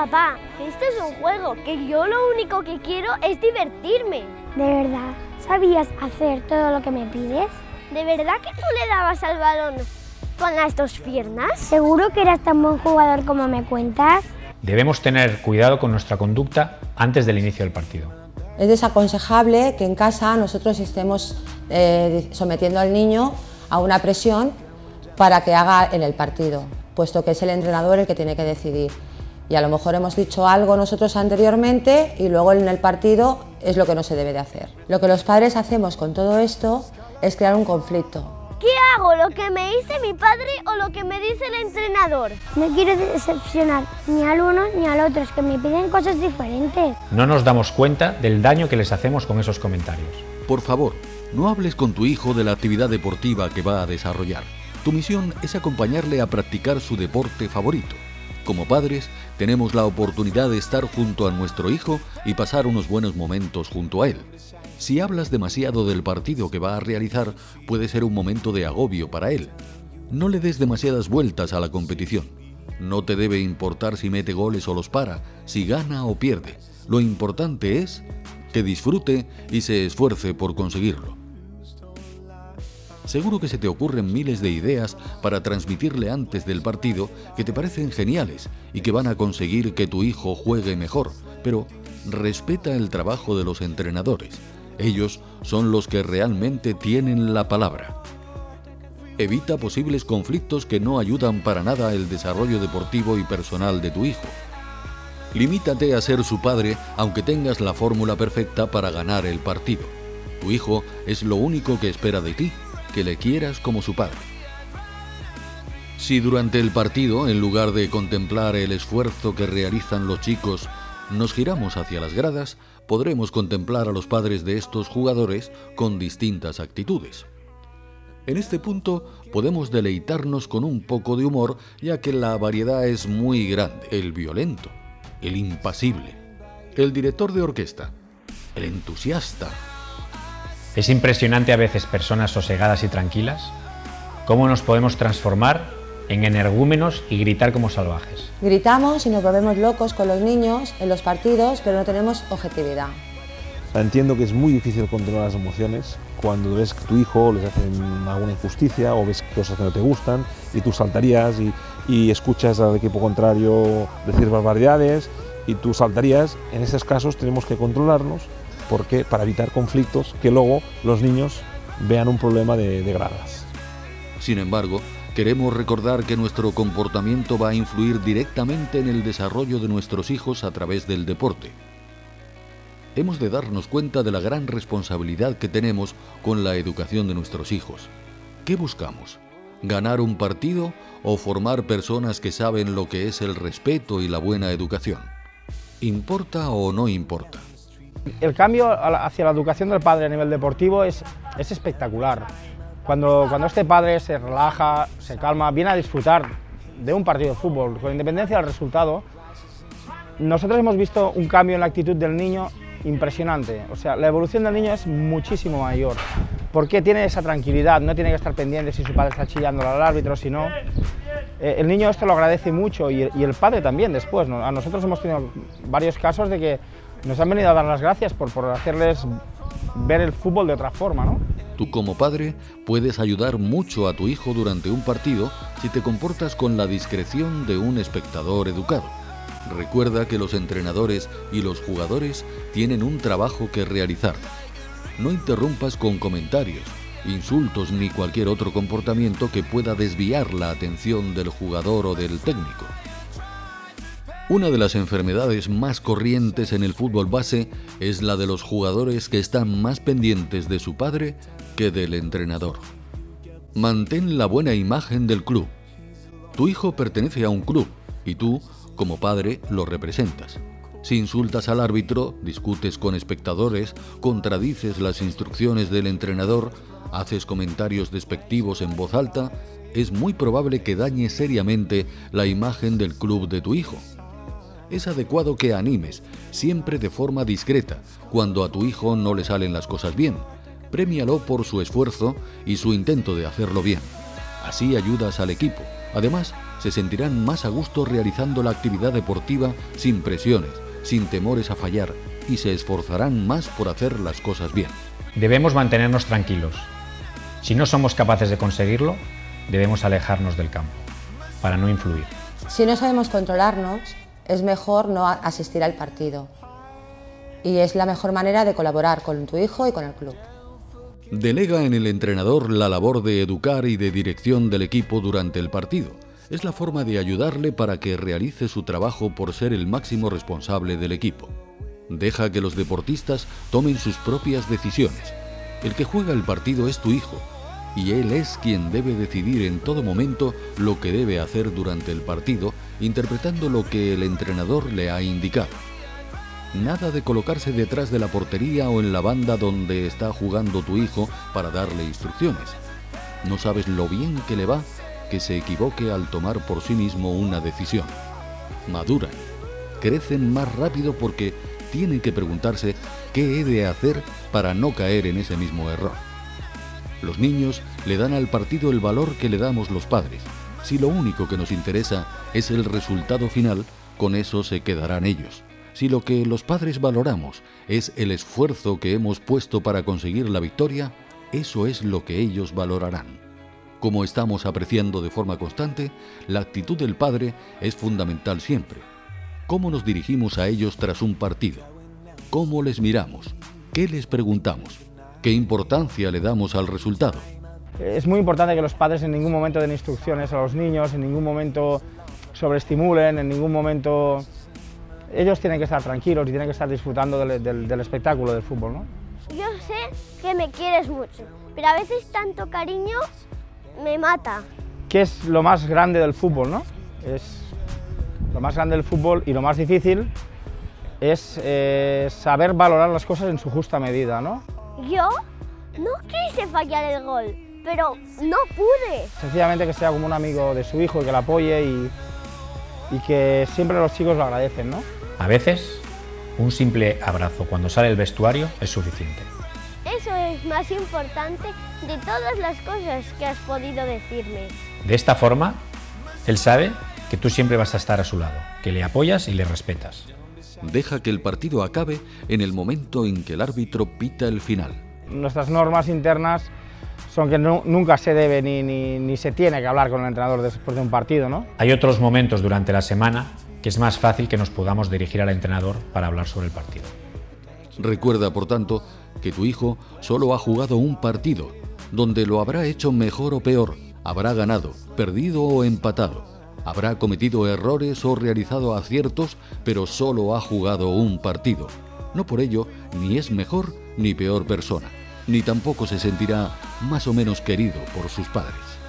Papá, que esto es un juego, que yo lo único que quiero es divertirme. ¿De verdad? ¿Sabías hacer todo lo que me pides? ¿De verdad que tú le dabas al balón con las dos piernas? ¿Seguro que eras tan buen jugador como me cuentas? Debemos tener cuidado con nuestra conducta antes del inicio del partido. Es desaconsejable que en casa nosotros estemos eh, sometiendo al niño a una presión para que haga en el partido, puesto que es el entrenador el que tiene que decidir. Y a lo mejor hemos dicho algo nosotros anteriormente y luego en el partido es lo que no se debe de hacer. Lo que los padres hacemos con todo esto es crear un conflicto. ¿Qué hago? ¿Lo que me dice mi padre o lo que me dice el entrenador? No quiero decepcionar ni al uno ni al otro, es que me piden cosas diferentes. No nos damos cuenta del daño que les hacemos con esos comentarios. Por favor, no hables con tu hijo de la actividad deportiva que va a desarrollar. Tu misión es acompañarle a practicar su deporte favorito. Como padres, tenemos la oportunidad de estar junto a nuestro hijo y pasar unos buenos momentos junto a él. Si hablas demasiado del partido que va a realizar, puede ser un momento de agobio para él. No le des demasiadas vueltas a la competición. No te debe importar si mete goles o los para, si gana o pierde. Lo importante es que disfrute y se esfuerce por conseguirlo. Seguro que se te ocurren miles de ideas para transmitirle antes del partido que te parecen geniales y que van a conseguir que tu hijo juegue mejor, pero respeta el trabajo de los entrenadores ellos son los que realmente tienen la palabra. Evita posibles conflictos que no ayudan para nada el desarrollo deportivo y personal de tu hijo. Limítate a ser su padre aunque tengas la fórmula perfecta para ganar el partido. Tu hijo es lo único que espera de ti, que le quieras como su padre. Si durante el partido, en lugar de contemplar el esfuerzo que realizan los chicos, nos giramos hacia las gradas, podremos contemplar a los padres de estos jugadores con distintas actitudes. En este punto podemos deleitarnos con un poco de humor ya que la variedad es muy grande. El violento, el impasible, el director de orquesta, el entusiasta. Es impresionante a veces personas sosegadas y tranquilas, cómo nos podemos transformar en energúmenos y gritar como salvajes. Gritamos y nos volvemos locos con los niños en los partidos, pero no tenemos objetividad. Entiendo que es muy difícil controlar las emociones cuando ves que tu hijo les hace alguna injusticia o ves cosas que no te gustan y tú saltarías y, y escuchas al equipo contrario decir barbaridades y tú saltarías. En esos casos tenemos que controlarnos porque para evitar conflictos que luego los niños vean un problema de, de gradas. Sin embargo, Queremos recordar que nuestro comportamiento va a influir directamente en el desarrollo de nuestros hijos a través del deporte. Hemos de darnos cuenta de la gran responsabilidad que tenemos con la educación de nuestros hijos. ¿Qué buscamos? ¿Ganar un partido o formar personas que saben lo que es el respeto y la buena educación? ¿Importa o no importa? El cambio hacia la educación del padre a nivel deportivo es, es espectacular. Cuando, este padre se relaja, se calma, viene a disfrutar de un partido de fútbol, con independencia del resultado, nosotros hemos visto un cambio en la actitud del niño impresionante. O sea, la evolución del niño es muchísimo mayor. Porque tiene esa tranquilidad, no tiene que estar pendiente si su padre está chillando al árbitro, si no. Eh, el niño esto lo agradece mucho y, el padre también después. A nosotros hemos tenido varios casos de que nos han venido a dar las gracias por, por hacerles ver el fútbol de otra forma, ¿no? Tú como padre puedes ayudar mucho a tu hijo durante un partido si te comportas con la discreción de un espectador educado. Recuerda que los entrenadores y los jugadores tienen un trabajo que realizar. No interrumpas con comentarios, insultos ni cualquier otro comportamiento que pueda desviar la atención del jugador o del técnico. Una de las enfermedades más corrientes en el fútbol base es la de los jugadores que están más pendientes de su padre que del entrenador. Mantén la buena imagen del club. Tu hijo pertenece a un club y tú, como padre, lo representas. Si insultas al árbitro, discutes con espectadores, contradices las instrucciones del entrenador, haces comentarios despectivos en voz alta, es muy probable que dañe seriamente la imagen del club de tu hijo es adecuado que animes, siempre de forma discreta, cuando a tu hijo no le salen las cosas bien. Premialo por su esfuerzo y su intento de hacerlo bien. Así ayudas al equipo. Además, se sentirán más a gusto realizando la actividad deportiva sin presiones, sin temores a fallar y se esforzarán más por hacer las cosas bien. Debemos mantenernos tranquilos. Si no somos capaces de conseguirlo, debemos alejarnos del campo, para no influir. Si no sabemos controlarnos, es mejor no asistir al partido. Y es la mejor manera de colaborar con tu hijo y con el club. Delega en el entrenador la labor de educar y de dirección del equipo durante el partido. Es la forma de ayudarle para que realice su trabajo por ser el máximo responsable del equipo. Deja que los deportistas tomen sus propias decisiones. El que juega el partido es tu hijo, y él es quien debe decidir en todo momento lo que debe hacer durante el partido, interpretando lo que el entrenador le ha indicado. Nada de colocarse detrás de la portería o en la banda donde está jugando tu hijo para darle instrucciones. No sabes lo bien que le va que se equivoque al tomar por sí mismo una decisión. Maduran, crecen más rápido porque tienen que preguntarse qué he de hacer para no caer en ese mismo error. Los niños le dan al partido el valor que le damos los padres. Si lo único que nos interesa es el resultado final, con eso se quedarán ellos. Si lo que los padres valoramos es el esfuerzo que hemos puesto para conseguir la victoria, eso es lo que ellos valorarán. Como estamos apreciando de forma constante, la actitud del padre es fundamental siempre cómo nos dirigimos a ellos tras un partido, cómo les miramos, qué les preguntamos, qué importancia le damos al resultado. Es muy importante que los padres en ningún momento den instrucciones a los niños, en ningún momento sobreestimulen, en ningún momento... Ellos tienen que estar tranquilos y tienen que estar disfrutando del, espectáculo del fútbol. ¿no? Yo sé que me quieres mucho, pero a veces tanto cariño me mata. ¿Qué es lo más grande del fútbol? ¿no? Es lo más grande del fútbol y lo más difícil es eh, saber valorar las cosas en su justa medida, ¿no? Yo no quise fallar el gol, pero no pude. Sencillamente que sea como un amigo de su hijo y que le apoye y, y que siempre los chicos lo agradecen, ¿no? A veces, un simple abrazo cuando sale el vestuario es suficiente. Eso es más importante de todas las cosas que has podido decirme. De esta forma, él sabe que tú siempre vas a estar a su lado, que le apoyas y le respetas. Deja que el partido acabe en el momento en que el árbitro pita el final. Nuestras normas internas son que nunca se debe ni, ni, se tiene que hablar con el entrenador después de un partido. ¿no? Hay otros momentos durante la semana que es más fácil que nos podamos dirigir al entrenador para hablar sobre el partido. Recuerda, por tanto, que tu hijo solo ha jugado un partido, donde lo habrá hecho mejor o peor, habrá ganado, perdido o empatado. Habrá cometido errores o realizado aciertos, pero solo ha jugado un partido. No por ello, ni es mejor ni peor persona, ni tampoco se sentirá más o menos querido por sus padres.